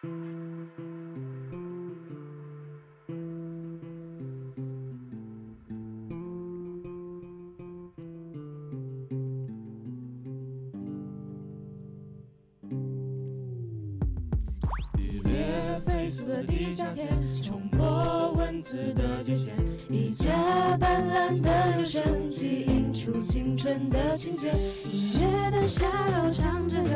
愉悦飞速的地下铁，冲破文字的界限，一架斑斓的留声机映出青春的情节，音乐的下楼唱着歌，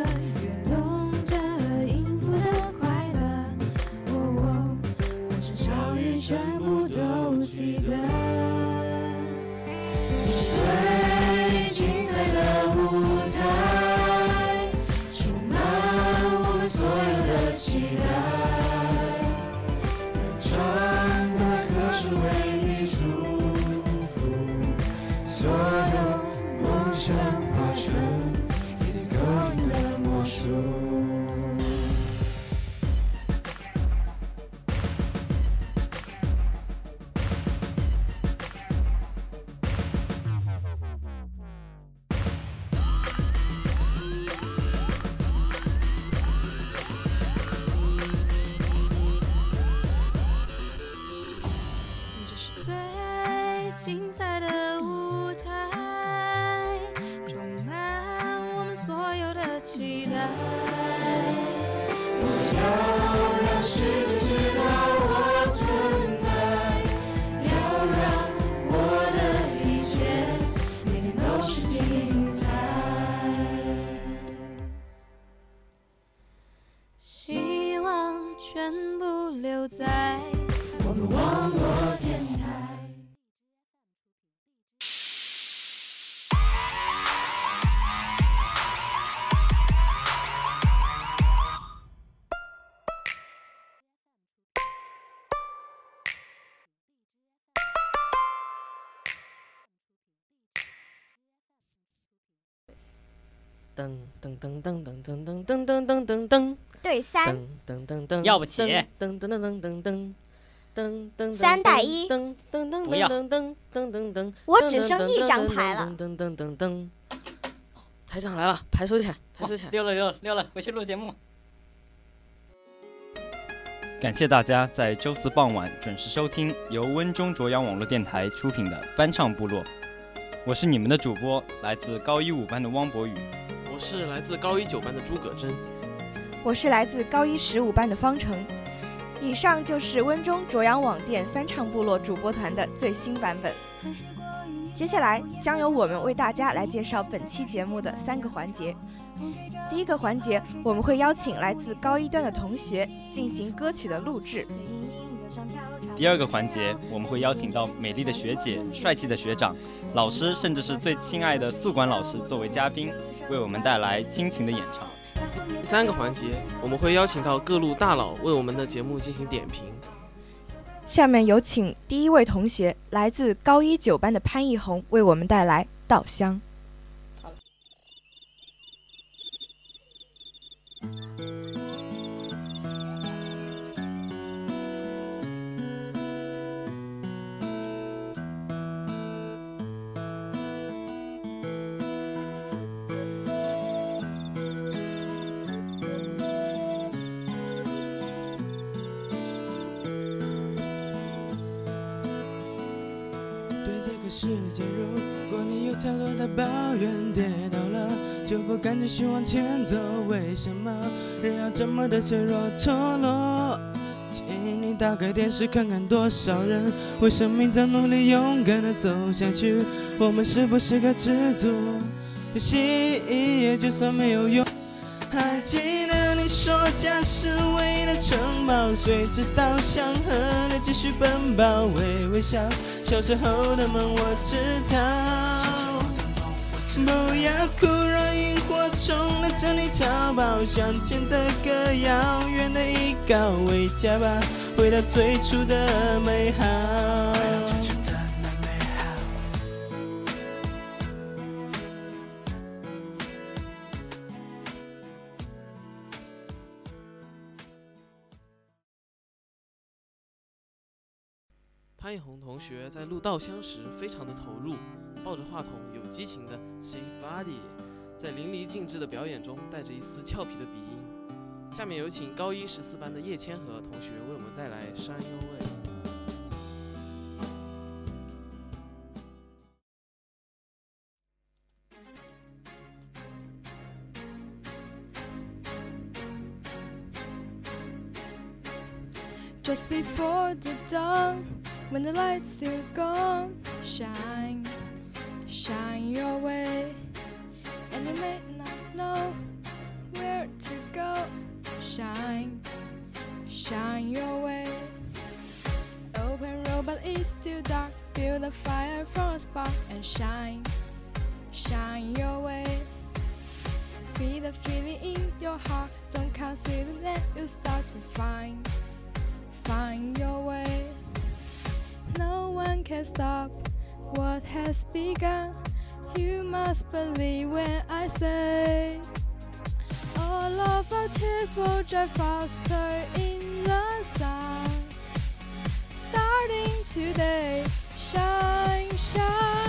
为你祝福，所有梦想世界。噔噔噔噔噔噔噔噔噔噔噔噔对三，噔噔噔，要不起噔噔噔噔噔噔噔噔，三打一噔噔噔不要噔噔噔噔噔，我只剩一张牌了。噔噔噔噔，台长来了，牌收起来，牌收起来。溜了溜了溜了，回去录节目。感谢大家在周四傍晚准时收听由温中卓阳网络电台出品的翻唱部落。我是你们的主播，来自高一五班的汪博宇。是来自高一九班的诸葛真。我是来自高一十五班的方程。以上就是温中卓阳网店翻唱部落主播团的最新版本。接下来将由我们为大家来介绍本期节目的三个环节。第一个环节，我们会邀请来自高一段的同学进行歌曲的录制。第二个环节，我们会邀请到美丽的学姐、帅气的学长、老师，甚至是最亲爱的宿管老师作为嘉宾，为我们带来亲情的演唱。第三个环节，我们会邀请到各路大佬为我们的节目进行点评。下面有请第一位同学，来自高一九班的潘奕红，为我们带来《稻香》。世界，如果你有太多的抱怨，跌倒了就不敢继续往前走。为什么人要这么的脆弱脱落？请你打开电视看看，多少人为生命在努力，勇敢的走下去。我们是不是该知足？心也就算没有用。还记得你说家是唯一的城堡，随着稻香河流继续奔跑，微微笑，小时候的梦我知道。不要哭，让萤火虫来这里逃跑，乡间的歌，谣远的依靠，回家吧，回到最初的美好。潘艺红同学在录《稻香》时非常的投入，抱着话筒有激情的 Say Body，在淋漓尽致的表演中带着一丝俏皮的鼻音。下面有请高一十四班的叶千和同学为我们带来《山幽味》。Just before the dawn, when the light's still gone, shine, shine your way. And you may not know where to go, shine, shine your way. Oh, Open road, but it's still dark. Feel the fire from a spark and shine, shine your way. Feel the feeling in your heart. Don't consider that you start to find find your way. No one can stop what has begun. You must believe when I say all of our tears will dry faster in the sun. Starting today, shine, shine,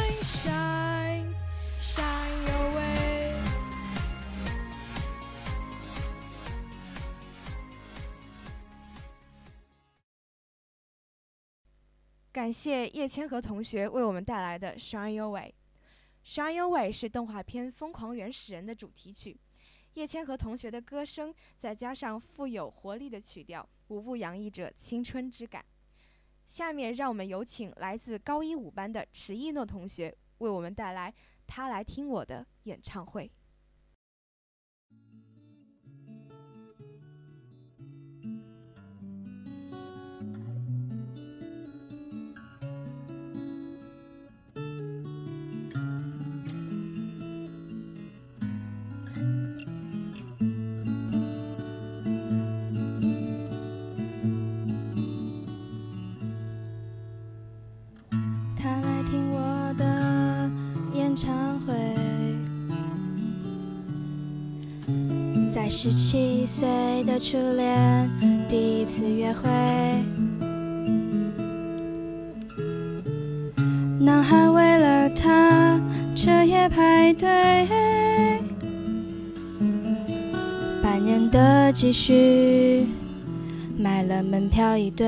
感谢叶千和同学为我们带来的《Shine Your Way》。《Shine Your Way》是动画片《疯狂原始人》的主题曲。叶千和同学的歌声，再加上富有活力的曲调，无不洋溢着青春之感。下面，让我们有请来自高一五班的迟一诺同学为我们带来《他来听我的演唱会》。唱会，在十七岁的初恋第一次约会，男孩为了她彻夜排队，半年的积蓄买了门票一对。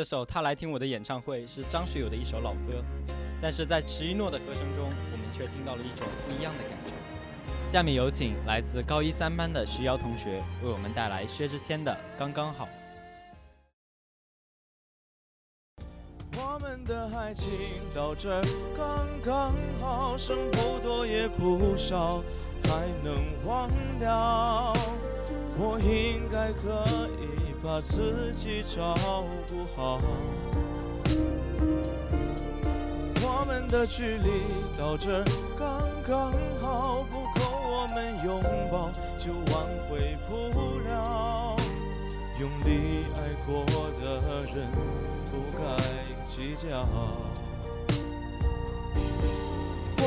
这首《他来听我的演唱会》是张学友的一首老歌，但是在迟一诺的歌声中，我们却听到了一种不一样的感觉。下面有请来自高一三班的徐瑶同学为我们带来薛之谦的《刚刚好》。我们的爱情到这刚刚好，剩不多也不少，还能忘掉。我应该可以把自己照顾好。我们的距离到这刚刚好，不够我们拥抱就挽回不了。用力爱过的人不该计较。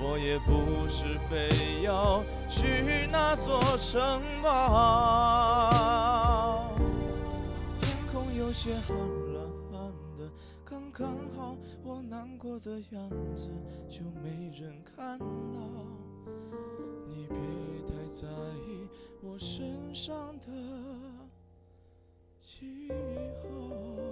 我也不是非要去那座城堡。天空有些暗了暗的，刚刚好，我难过的样子就没人看到。你别太在意我身上的记号。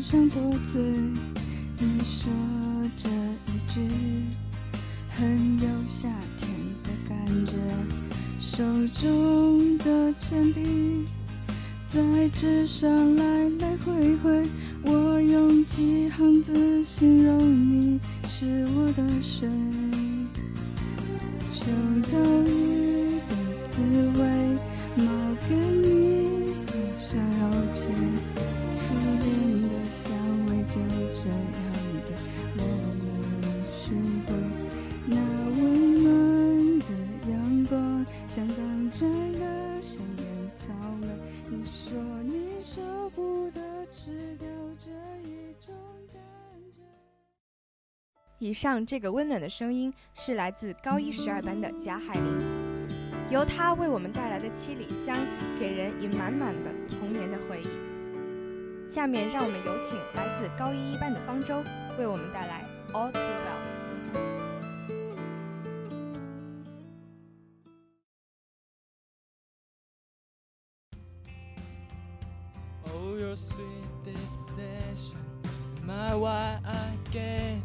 上多嘴，你说这一句很有夏天的感觉，手中的铅笔在纸上来来回回，我用几行字形容你是我的水，秋刀上这个温暖的声音是来自高一十二班的贾海林，由他为我们带来的七里香，给人以满满的童年的回忆。下面让我们有请来自高一一班的方舟，为我们带来《All Too Well》。Oh, your sweet disposition, my why I guess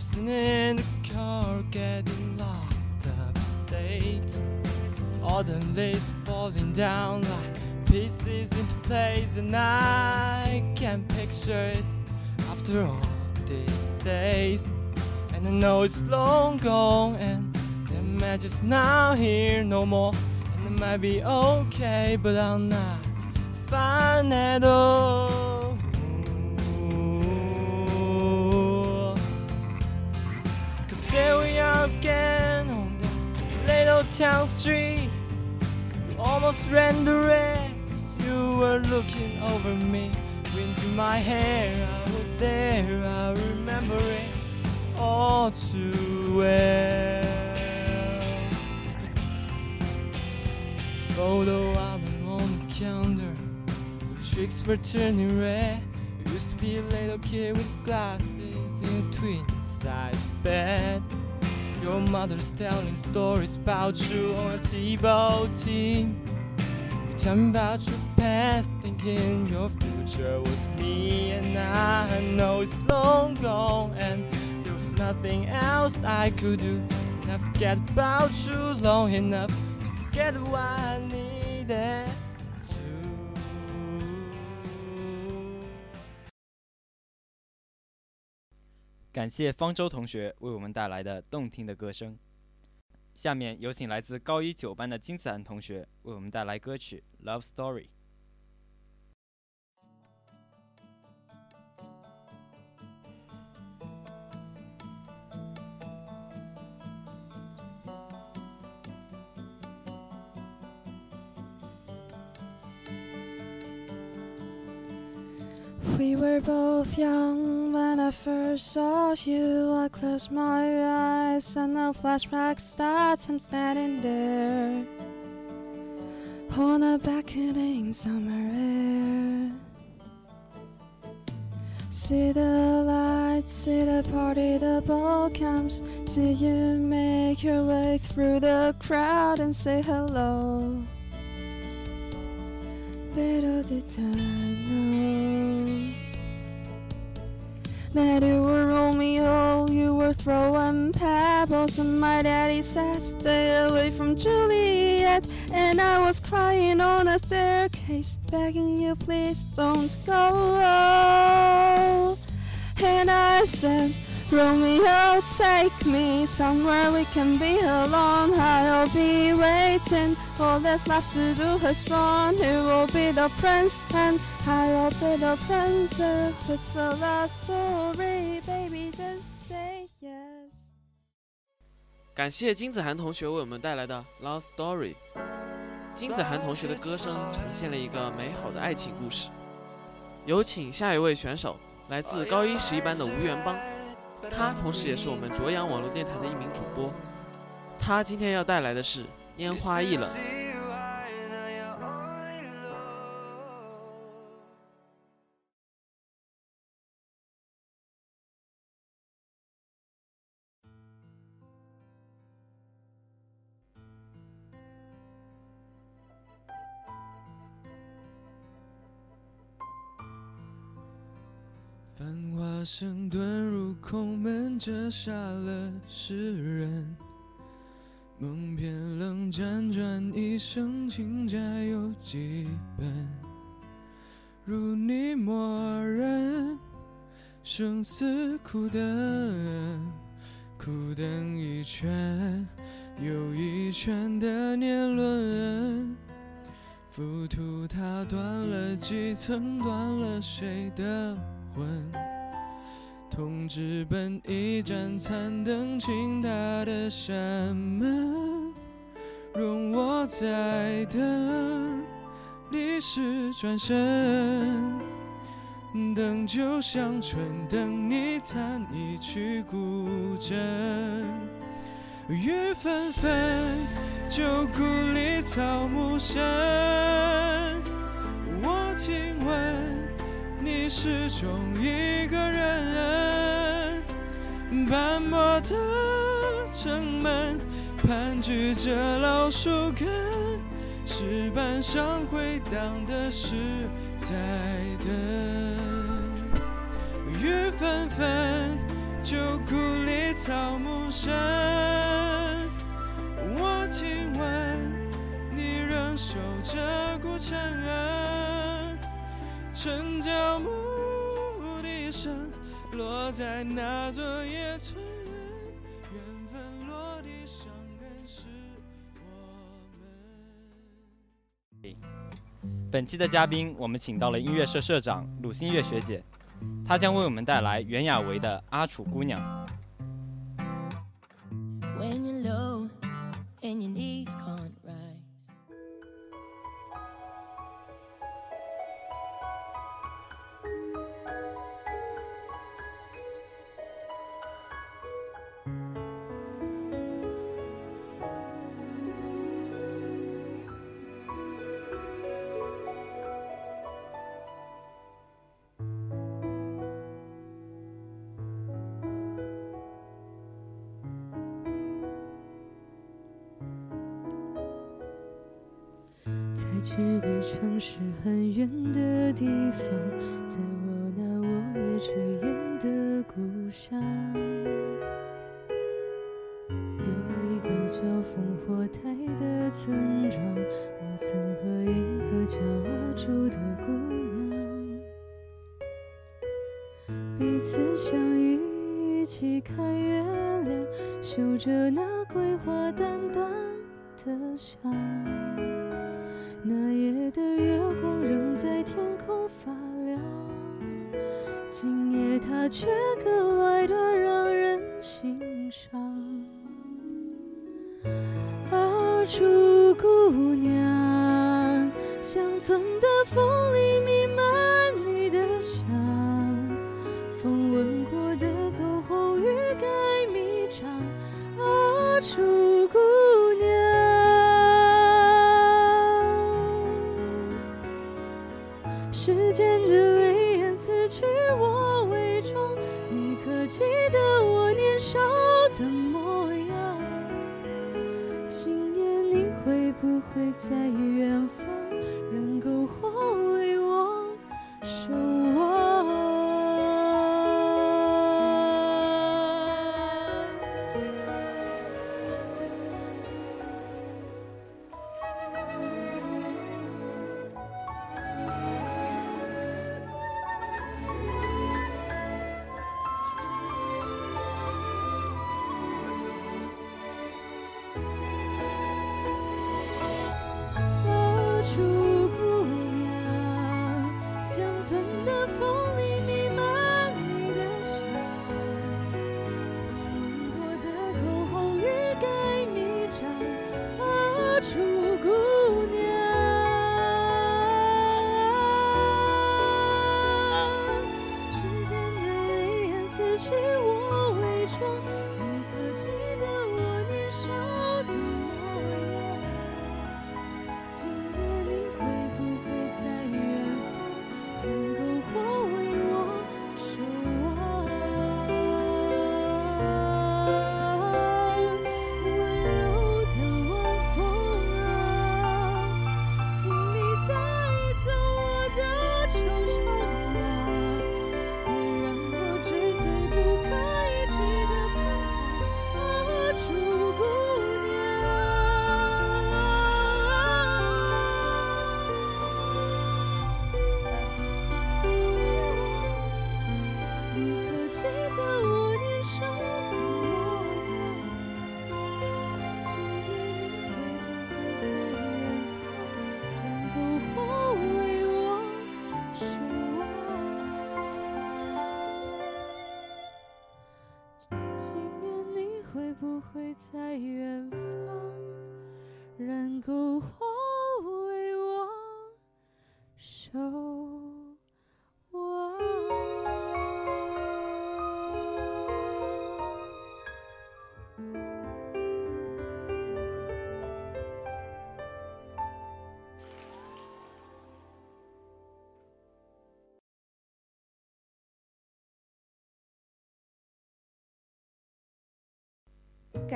sitting in the car getting lost upstate. All the leaves falling down like pieces into place, and I can't picture it after all these days. And I know it's long gone, and the magic's now here no more. And it might be okay, but I'm not fine at all. Town street. You Almost ran the wreck, cause you were looking over me. Wind in my hair, I was there, I remember it all too well. Photo album on the counter. Tricks were turning red. Used to be a little kid with glasses in a twin size bed. Your mother's telling stories about you on a T-boat team. You tell me about your past, thinking your future was me, and I know it's long gone, and there was nothing else I could do. And I forget about you long enough to forget what I needed 感谢方舟同学为我们带来的动听的歌声。下面有请来自高一九班的金子涵同学为我们带来歌曲《Love Story》。Were both young when I first saw you. I closed my eyes and a flashback starts. I'm standing there on a beckoning summer air. See the lights, see the party, the ball comes. See you make your way through the crowd and say hello. Little did I know that you were Romeo, oh, you were throwing pebbles, and my daddy said, Stay away from Juliet. And I was crying on a staircase, begging you, please don't go. And I said, Romeo, take me somewhere we can be alone. I'll be waiting. All that's left to do is run. Who will be the prince and I will be the princess? It's a love story, baby. Just say yes. 感谢金子涵同学为我们带来的《Love Story》。金子涵同学的歌声呈现了一个美好的爱情故事。有请下一位选手，来自高一十一班的吴元邦，他同时也是我们卓阳网络电台的一名主播。他今天要带来的是《烟花易冷》。「折煞了世人。梦偏冷，辗转一生，情债有几本？如你默认，生死苦等，苦等一圈又一圈的年轮。浮屠塔断了几层，断了谁的魂？痛直奔一盏残灯，倾塌的山门，容我再等，历史转身，等就像春，等你弹一曲古筝，雨纷纷，旧故里草木深，始终一个人，斑驳的城门盘踞着老树根，石板上回荡的是在等。雨纷纷，旧故里草木深，我亲吻，你仍守着古城。城郊牧落在那座野村，缘分落地生根是我们。本期的嘉宾，我们请到了音乐社社长鲁新月学姐，她将为我们带来袁娅维的《阿楚姑娘》。when you're low and your knees can't rise. 距离城市很远的地方，在我那落叶垂烟的故乡，有一个叫烽火台的村庄，我曾和一个叫阿朱的姑娘，彼此相依，一起看月亮，嗅着那桂花淡淡的香。的月光仍在天空发亮，今夜它却格外的让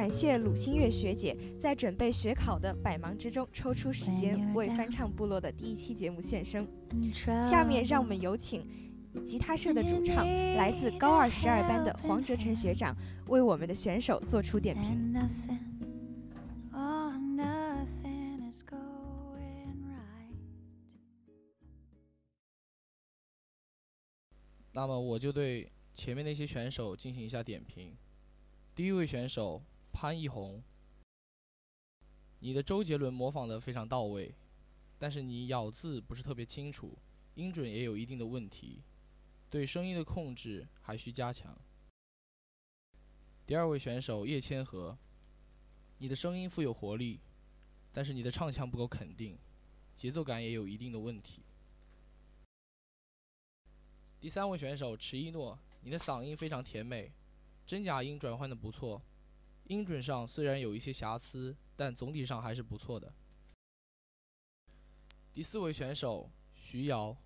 感谢鲁新月学姐在准备学考的百忙之中抽出时间为翻唱部落的第一期节目献声。下面让我们有请吉他社的主唱，来自高二十二班的黄哲成学长为我们的选手做出点评。Oh, nothing is going right. 那么我就对前面那些选手进行一下点评。第一位选手潘一红，你的周杰伦模仿的非常到位，但是你咬字不是特别清楚，音准也有一定的问题，对声音的控制还需加强。第二位选手叶千禾，你的声音富有活力，但是你的唱腔不够肯定，节奏感也有一定的问题。第三位选手迟一诺，你的嗓音非常甜美，真假音转换的不错，音准上虽然有一些瑕疵，但总体上还是不错的。第四位选手徐瑶，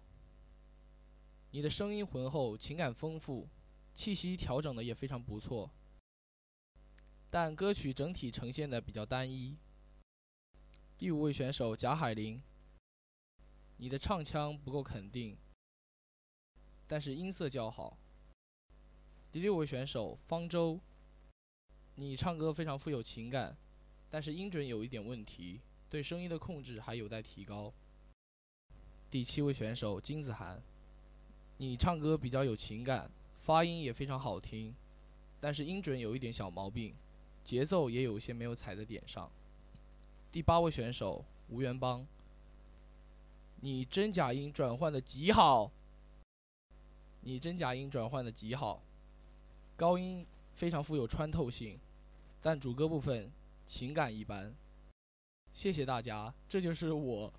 你的声音浑厚，情感丰富，气息调整的也非常不错，但歌曲整体呈现的比较单一。第五位选手贾海玲，你的唱腔不够肯定，但是音色较好。第六位选手方舟，你唱歌非常富有情感，但是音准有一点问题，对声音的控制还有待提高。第七位选手金子涵，你唱歌比较有情感，发音也非常好听，但是音准有一点小毛病，节奏也有些没有踩在点上。第八位选手吴元邦，你真假音转换的极好，你真假音转换的极好，高音非常富有穿透性，但主歌部分情感一般。谢谢大家，这就是我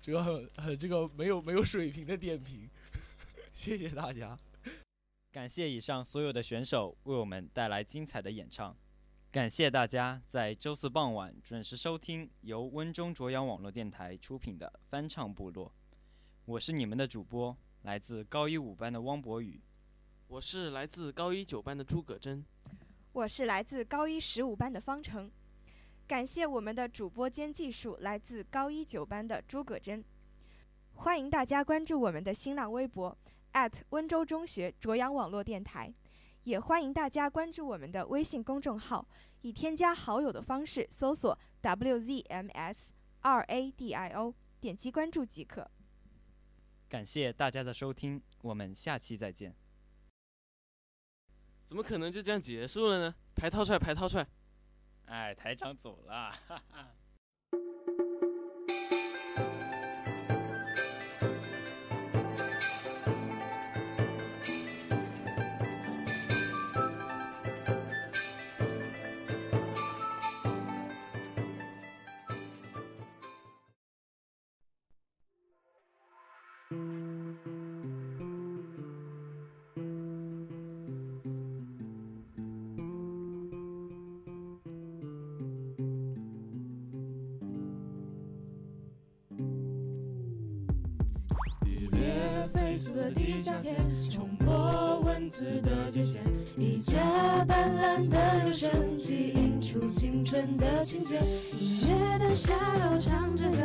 这个很很这个没有没有水平的点评，谢谢大家。感谢以上所有的选手为我们带来精彩的演唱，感谢大家在周四傍晚准时收听由温中卓阳网络电台出品的翻唱部落，我是你们的主播，来自高一五班的汪博宇。我是来自高一九班的诸葛真。我是来自高一十五班的方程。感谢我们的主播兼技术来自高一九班的诸葛真。欢迎大家关注我们的新浪微博温州中学卓阳网络电台，也欢迎大家关注我们的微信公众号，以添加好友的方式搜索 WZMS 二 ADIO，点击关注即可。感谢大家的收听，我们下期再见。怎么可能就这样结束了呢？排套出来，排套出来。哎，台长走了，哈哈。的地下铁，冲破文字的界限，一架斑斓的留声机映出青春的情节。音乐的下楼唱着歌，